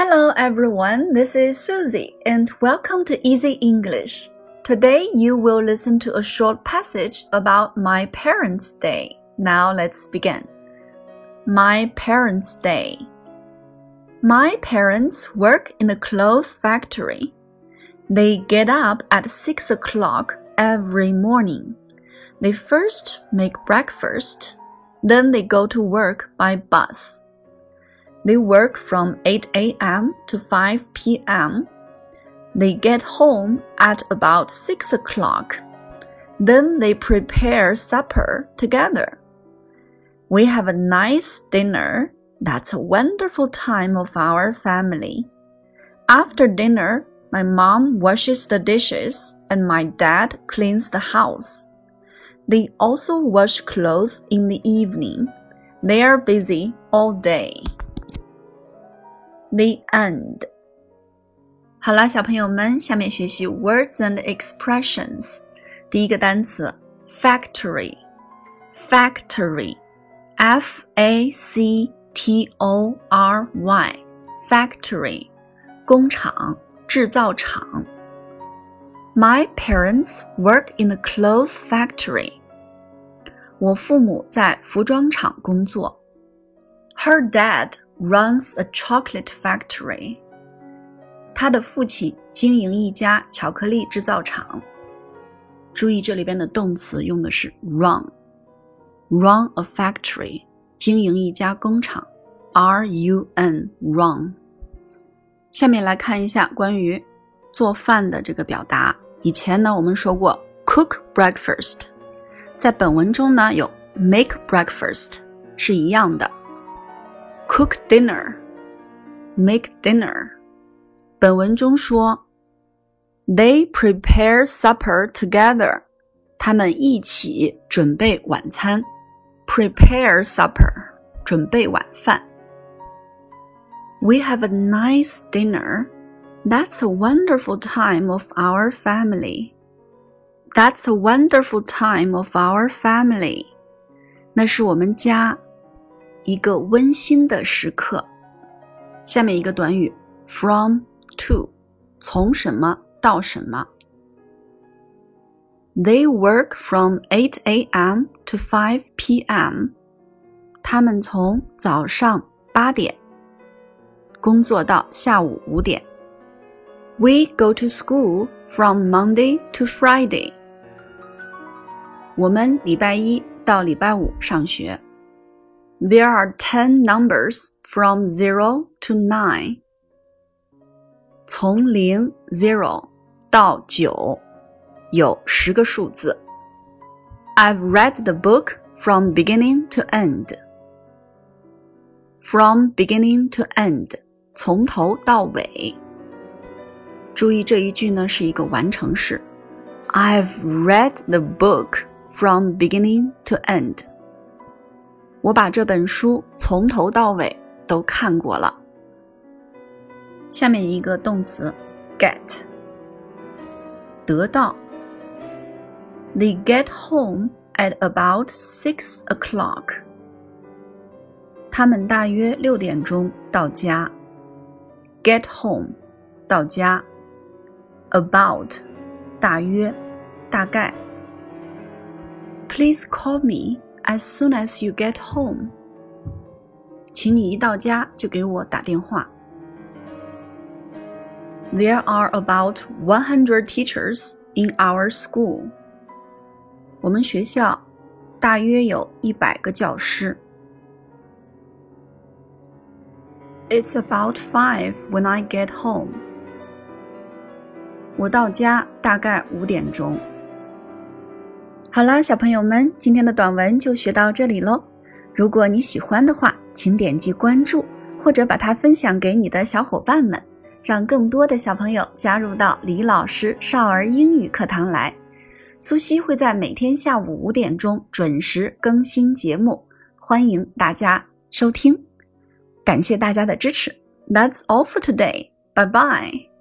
Hello everyone, this is Susie and welcome to Easy English. Today you will listen to a short passage about my parents' day. Now let's begin. My parents' day. My parents work in a clothes factory. They get up at 6 o'clock every morning. They first make breakfast, then they go to work by bus. They work from 8 a.m. to 5 p.m. They get home at about 6 o'clock. Then they prepare supper together. We have a nice dinner. That's a wonderful time of our family. After dinner, my mom washes the dishes and my dad cleans the house. They also wash clothes in the evening. They are busy all day. The end. 好啦，小朋友们，下面学习 words and expressions。第一个单词 factory，factory，f a c t o r y，factory，工厂、制造厂。My parents work in a clothes factory. 我父母在服装厂工作。Her dad Runs a chocolate factory. 他的父亲经营一家巧克力制造厂。注意这里边的动词用的是 run，run a factory，经营一家工厂，r u n run。下面来看一下关于做饭的这个表达。以前呢我们说过 cook breakfast，在本文中呢有 make breakfast 是一样的。cook dinner, make dinner。本文中说，They prepare supper together。他们一起准备晚餐。Prepare supper，准备晚饭。We have a nice dinner. That's a wonderful time of our family. That's a wonderful time of our family. 那是我们家 一个温馨的时刻。下面一个短语，from to，从什么到什么。They work from 8 a.m. to 5 p.m. 他们从早上八点工作到下午五点。We go to school from Monday to Friday. 我们礼拜一到礼拜五上学。there are 10 numbers from 0 to 9. 从零 zero 到九有十个数字。I've read the book from beginning to end. From beginning to end，从头到尾。注意这一句呢是一个完成式。I've read the book from beginning to end. 我把这本书从头到尾都看过了。下面一个动词，get，得到。They get home at about six o'clock。他们大约六点钟到家。Get home，到家。About，大约，大概。Please call me as soon as you get home，请你一到家就给我打电话。There are about 100 teachers in our school。我们学校大约有一百个教师。It's about five when I get home。我到家大概五点钟。 好啦，小朋友们，今天的短文就学到这里喽。如果你喜欢的话，请点击关注，或者把它分享给你的小伙伴们，让更多的小朋友加入到李老师少儿英语课堂来。苏西会在每天下午五点钟准时更新节目，欢迎大家收听。感谢大家的支持。That's all for today. Bye bye.